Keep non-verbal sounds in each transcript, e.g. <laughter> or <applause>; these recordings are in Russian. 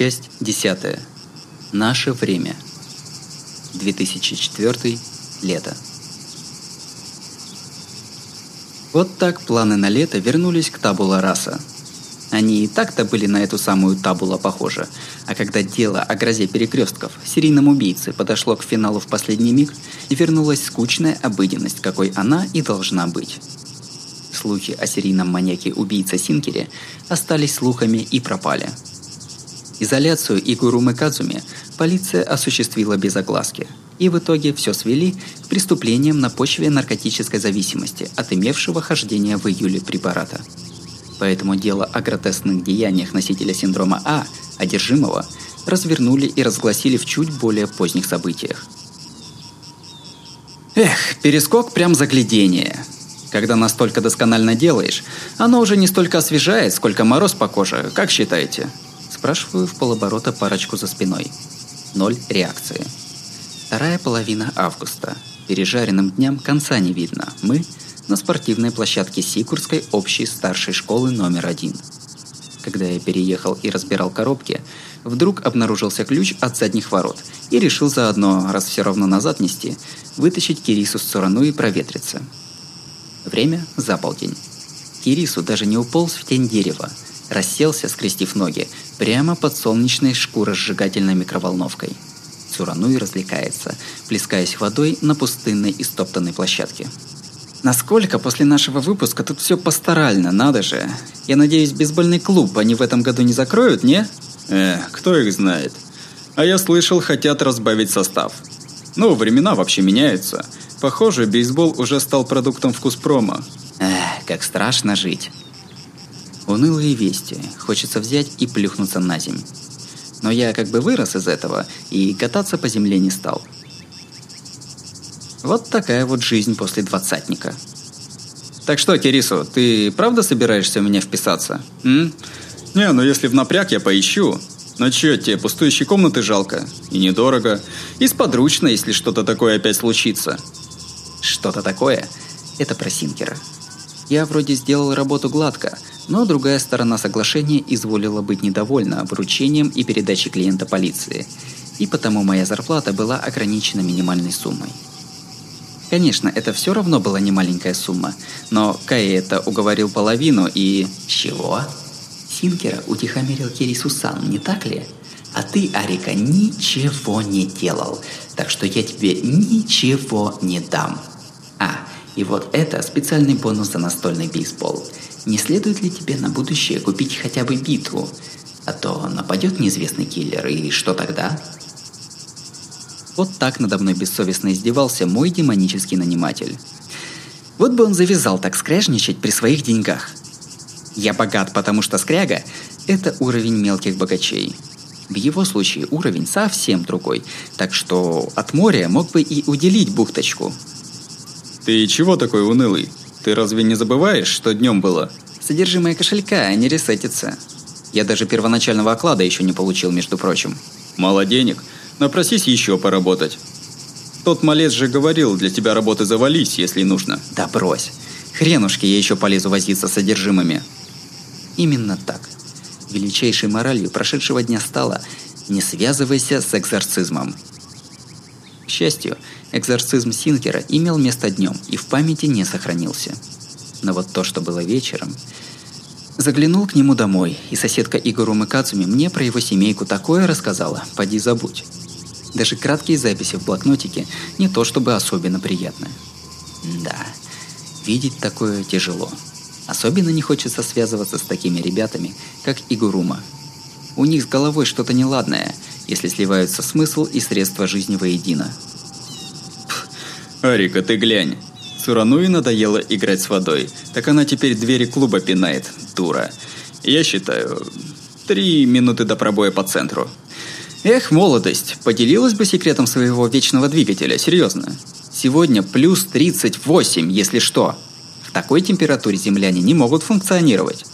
Часть 10. Наше время. 2004. Лето. Вот так планы на лето вернулись к табула раса. Они и так-то были на эту самую табула похожи, а когда дело о грозе перекрестков, серийном убийце подошло к финалу в последний миг, и вернулась скучная обыденность, какой она и должна быть. Слухи о серийном маньяке-убийце Синкере остались слухами и пропали. Изоляцию Игуру Мыкадзуми полиция осуществила без огласки, и в итоге все свели к преступлениям на почве наркотической зависимости от имевшего хождения в июле препарата – Поэтому дело о гротескных деяниях носителя синдрома А, одержимого, развернули и разгласили в чуть более поздних событиях. Эх, перескок прям заглядение. Когда настолько досконально делаешь, оно уже не столько освежает, сколько мороз по коже, как считаете? Спрашиваю в полоборота парочку за спиной. Ноль реакции. Вторая половина августа. Пережаренным дням конца не видно. Мы на спортивной площадке Сикурской общей старшей школы номер один. Когда я переехал и разбирал коробки, вдруг обнаружился ключ от задних ворот и решил заодно, раз все равно назад нести, вытащить Кирису с Цурану и проветриться. Время – за полдень. Кирису даже не уполз в тень дерева, расселся, скрестив ноги, прямо под солнечной шкуросжигательной микроволновкой. Цурануи развлекается, плескаясь водой на пустынной и стоптанной площадке. Насколько после нашего выпуска тут все пасторально, надо же. Я надеюсь, бейсбольный клуб они в этом году не закроют, не? Э, кто их знает. А я слышал, хотят разбавить состав. Ну, времена вообще меняются. Похоже, бейсбол уже стал продуктом вкуспрома. Эх, как страшно жить. Унылые вести. Хочется взять и плюхнуться на земь. Но я как бы вырос из этого и кататься по земле не стал. Вот такая вот жизнь после двадцатника. Так что, Кирису, ты правда собираешься у меня вписаться? М? Не, ну если в напряг я поищу. Но чё, тебе пустующие комнаты жалко? И недорого. И сподручно, если что-то такое опять случится. Что-то такое? Это про Синкера. Я вроде сделал работу гладко, но другая сторона соглашения изволила быть недовольна вручением и передачей клиента полиции. И потому моя зарплата была ограничена минимальной суммой. Конечно, это все равно была не маленькая сумма, но Кай это уговорил половину и... Чего? Синкера утихомирил Кирису-сан, не так ли? А ты, Арика, ничего не делал, так что я тебе ничего не дам. А, и вот это специальный бонус за настольный бейсбол. Не следует ли тебе на будущее купить хотя бы битву? А то нападет неизвестный киллер, и что тогда? Вот так надо мной бессовестно издевался мой демонический наниматель. Вот бы он завязал так скряжничать при своих деньгах. Я богат, потому что скряга – это уровень мелких богачей. В его случае уровень совсем другой, так что от моря мог бы и уделить бухточку. Ты чего такой унылый? Ты разве не забываешь, что днем было? Содержимое кошелька не ресетится. Я даже первоначального оклада еще не получил, между прочим. Мало денег – Напросись еще поработать. Тот малец же говорил, для тебя работы завались, если нужно. Да брось. Хренушки я еще полезу возиться с содержимыми. Именно так. Величайшей моралью прошедшего дня стало «не связывайся с экзорцизмом». К счастью, экзорцизм Синкера имел место днем и в памяти не сохранился. Но вот то, что было вечером... Заглянул к нему домой, и соседка Игору Мыкацуми мне про его семейку такое рассказала, поди забудь. Даже краткие записи в блокнотике не то чтобы особенно приятные. Да, видеть такое тяжело. Особенно не хочется связываться с такими ребятами, как Игурума. У них с головой что-то неладное, если сливаются смысл и средства жизни воедино. Арика, ты глянь. Сурануи надоело играть с водой, так она теперь двери клуба пинает, дура. Я считаю, три минуты до пробоя по центру. Эх, молодость, поделилась бы секретом своего вечного двигателя, серьезно. Сегодня плюс 38, если что. В такой температуре земляне не могут функционировать.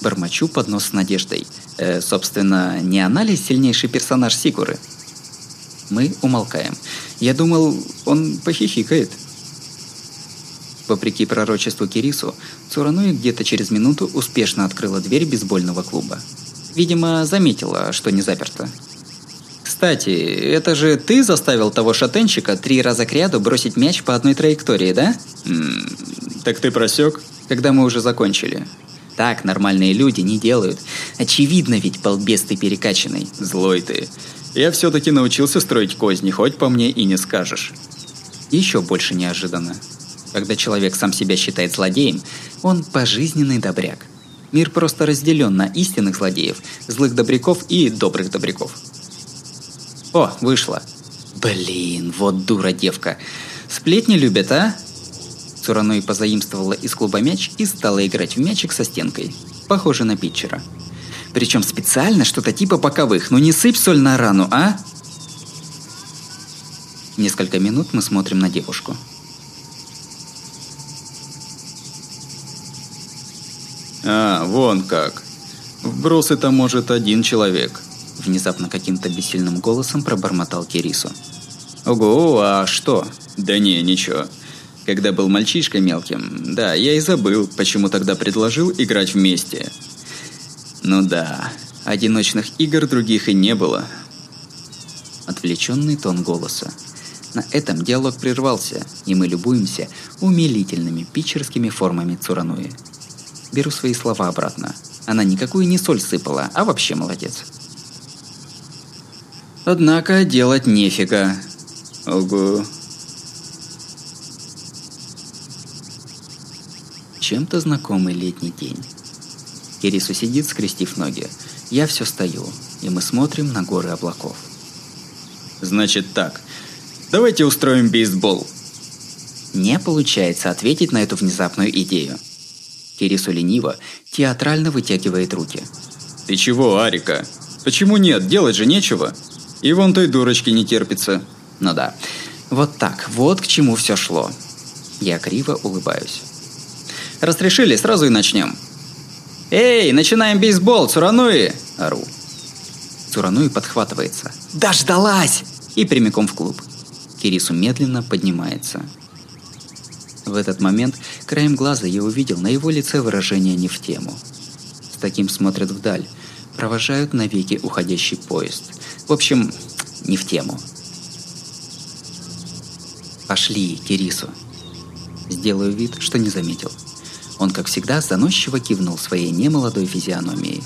Бормочу под нос с надеждой. Э, собственно, не она ли сильнейший персонаж Сикуры? Мы умолкаем. Я думал, он похихикает. Вопреки пророчеству Кирису, Цурануи где-то через минуту успешно открыла дверь бейсбольного клуба. Видимо, заметила, что не заперто. Кстати, это же ты заставил того шатенщика три раза к ряду бросить мяч по одной траектории, да? М так ты просек? Когда мы уже закончили. Так нормальные люди не делают. Очевидно ведь, балбес ты перекачанный. Злой ты. Я все-таки научился строить козни, хоть по мне и не скажешь. Еще больше неожиданно. Когда человек сам себя считает злодеем, он пожизненный добряк. Мир просто разделен на истинных злодеев, злых добряков и добрых добряков. О, вышло. Блин, вот дура девка. Сплетни любят, а? Цураной позаимствовала из клуба мяч и стала играть в мячик со стенкой. Похоже на питчера. Причем специально что-то типа боковых. Ну не сыпь соль на рану, а? Несколько минут мы смотрим на девушку. А, вон как. Вброс это может один человек. Внезапно каким-то бессильным голосом пробормотал Кирису. Ого, а что? Да не, ничего. Когда был мальчишкой мелким, да, я и забыл, почему тогда предложил играть вместе. Ну да, одиночных игр других и не было. Отвлеченный тон голоса. На этом диалог прервался, и мы любуемся умилительными питчерскими формами Цурануи. Беру свои слова обратно. Она никакую не соль сыпала, а вообще молодец. Однако делать нефига. Ого. Чем-то знакомый летний день. Кирису сидит, скрестив ноги. Я все стою, и мы смотрим на горы облаков. Значит так, давайте устроим бейсбол. Не получается ответить на эту внезапную идею. Кирису лениво, театрально вытягивает руки. Ты чего, Арика? Почему нет? Делать же нечего. И вон той дурочки не терпится. Ну да. Вот так, вот к чему все шло. Я криво улыбаюсь. Разрешили, сразу и начнем. «Эй, начинаем бейсбол, Цурануи!» – ору. Цурануи подхватывается. «Дождалась!» И прямиком в клуб. Кирису медленно поднимается. В этот момент краем глаза я увидел на его лице выражение не в тему. С таким смотрят вдаль, провожают навеки уходящий поезд. В общем, не в тему. «Пошли, Кирису!» Сделаю вид, что не заметил. Он, как всегда, заносчиво кивнул своей немолодой физиономией.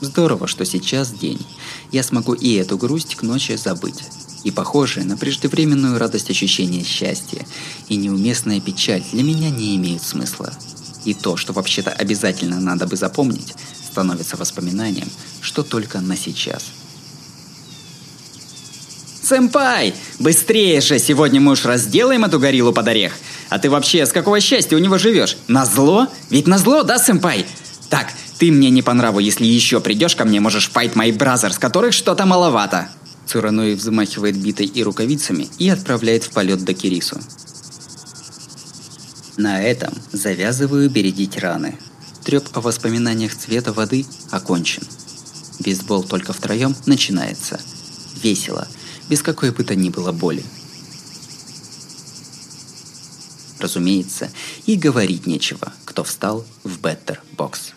Здорово, что сейчас день. Я смогу и эту грусть к ночи забыть. И похожее на преждевременную радость ощущения счастья и неуместная печаль для меня не имеют смысла. И то, что вообще-то обязательно надо бы запомнить, становится воспоминанием, что только на сейчас. «Сэмпай! Быстрее же! Сегодня мы уж разделаем эту гориллу под орех! А ты вообще с какого счастья у него живешь? На зло? Ведь на зло, да, сэмпай? Так, ты мне не по нраву, если еще придешь ко мне, можешь fight my brothers, которых что-то маловато. Цураной взмахивает битой и рукавицами и отправляет в полет до Кирису. На этом завязываю бередить раны. Треп о воспоминаниях цвета воды окончен. Бейсбол только втроем начинается. Весело, без какой бы то ни было боли разумеется, и говорить нечего, кто встал в Better Box.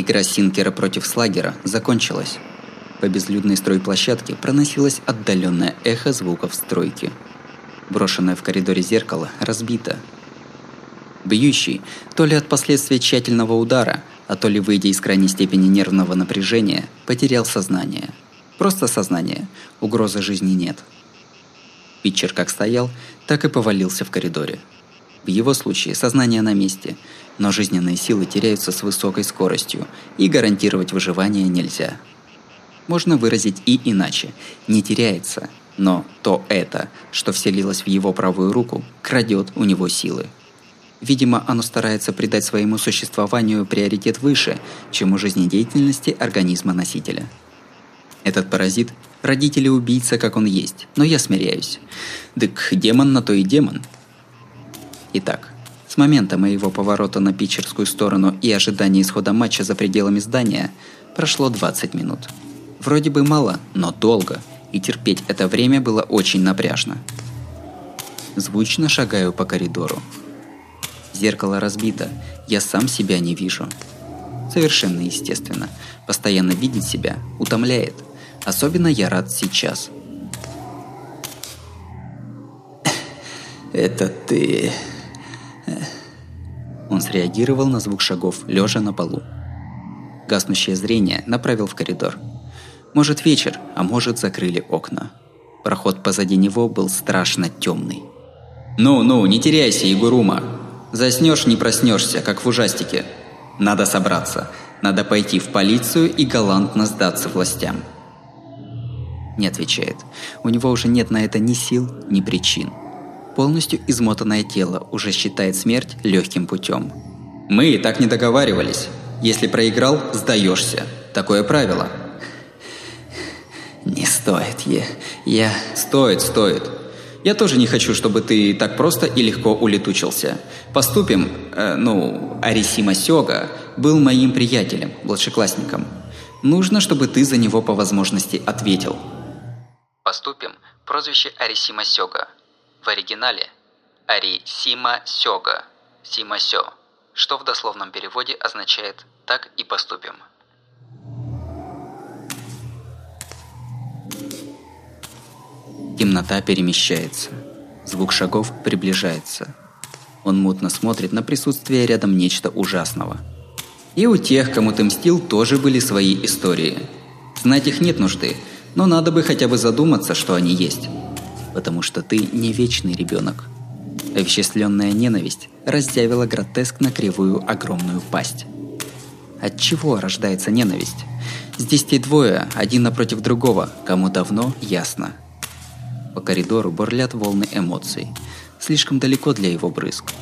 Игра Синкера против Слагера закончилась. По безлюдной стройплощадке проносилось отдаленное эхо звуков стройки. Брошенное в коридоре зеркало разбито. Бьющий, то ли от последствий тщательного удара, а то ли выйдя из крайней степени нервного напряжения, потерял сознание. Просто сознание, угрозы жизни нет. Питчер как стоял, так и повалился в коридоре. В его случае сознание на месте, но жизненные силы теряются с высокой скоростью, и гарантировать выживание нельзя. Можно выразить и иначе. Не теряется, но то это, что вселилось в его правую руку, крадет у него силы. Видимо, оно старается придать своему существованию приоритет выше, чем у жизнедеятельности организма носителя. Этот паразит – родители-убийца, как он есть, но я смиряюсь. Дык, демон на то и демон. Итак, с момента моего поворота на питчерскую сторону и ожидания исхода матча за пределами здания прошло 20 минут. Вроде бы мало, но долго, и терпеть это время было очень напряжно. Звучно шагаю по коридору, Зеркало разбито, я сам себя не вижу. Совершенно естественно. Постоянно видеть себя утомляет. Особенно я рад сейчас. Это ты... Он среагировал на звук шагов, лежа на полу. Гаснущее зрение направил в коридор. Может вечер, а может закрыли окна. Проход позади него был страшно темный. «Ну-ну, не теряйся, Егурума!» Заснешь, не проснешься, как в ужастике. Надо собраться. Надо пойти в полицию и галантно сдаться властям. Не отвечает. У него уже нет на это ни сил, ни причин. Полностью измотанное тело уже считает смерть легким путем. Мы и так не договаривались. Если проиграл, сдаешься. Такое правило. Не стоит, я... я... Стоит, стоит. Я тоже не хочу, чтобы ты так просто и легко улетучился. Поступим, э, ну, Арисима Сёга был моим приятелем, младшеклассником. Нужно, чтобы ты за него по возможности ответил. Поступим, прозвище Арисима Сёга. В оригинале Арисима Сёга, Симасё, что в дословном переводе означает «так и поступим». Темнота перемещается. Звук шагов приближается. Он мутно смотрит на присутствие рядом нечто ужасного. И у тех, кому ты мстил, тоже были свои истории. Знать их нет нужды, но надо бы хотя бы задуматься, что они есть. Потому что ты не вечный ребенок. Овеществленная ненависть раздявила гротескно кривую огромную пасть. От чего рождается ненависть? Здесь те двое, один напротив другого, кому давно ясно – по коридору бурлят волны эмоций. Слишком далеко для его брызг.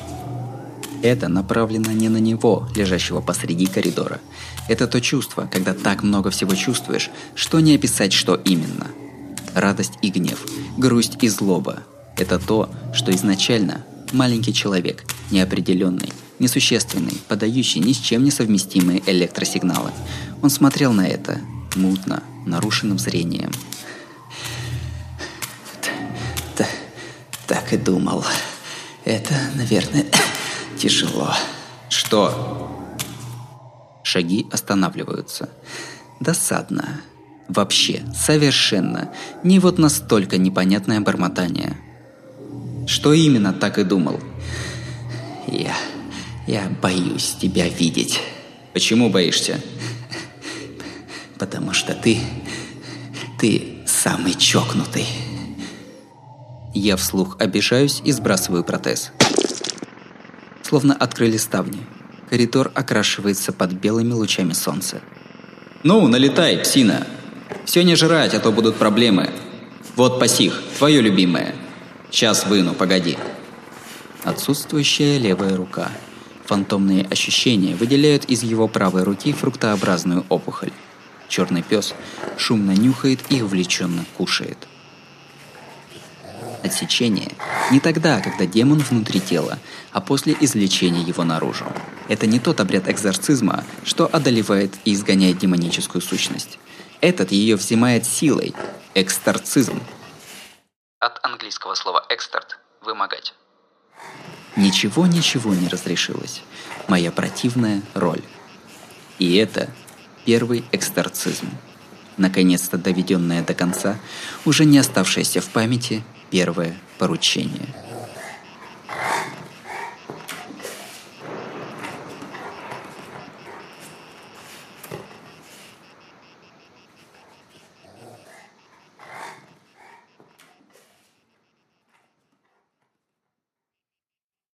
Это направлено не на него, лежащего посреди коридора. Это то чувство, когда так много всего чувствуешь, что не описать, что именно. Радость и гнев, грусть и злоба. Это то, что изначально маленький человек, неопределенный, несущественный, подающий ни с чем не совместимые электросигналы. Он смотрел на это, мутно, нарушенным зрением – Так и думал. Это, наверное, <coughs> тяжело. Что? Шаги останавливаются. Досадно. Вообще, совершенно. Не вот настолько непонятное бормотание. Что именно так и думал? Я... я боюсь тебя видеть. Почему боишься? Потому что ты... ты самый чокнутый. Я вслух обижаюсь и сбрасываю протез. Словно открыли ставни. Коридор окрашивается под белыми лучами солнца. «Ну, налетай, псина! Все не жрать, а то будут проблемы. Вот пасих, твое любимое. Сейчас выну, погоди». Отсутствующая левая рука. Фантомные ощущения выделяют из его правой руки фруктообразную опухоль. Черный пес шумно нюхает и увлеченно кушает. Отсечение не тогда, когда демон внутри тела, а после извлечения его наружу. Это не тот обряд экзорцизма, что одолевает и изгоняет демоническую сущность. Этот ее взимает силой. Эксторцизм. От английского слова «эксторт» – «вымогать». Ничего-ничего не разрешилось. Моя противная роль. И это первый эксторцизм. Наконец-то доведенное до конца, уже не оставшееся в памяти первое поручение –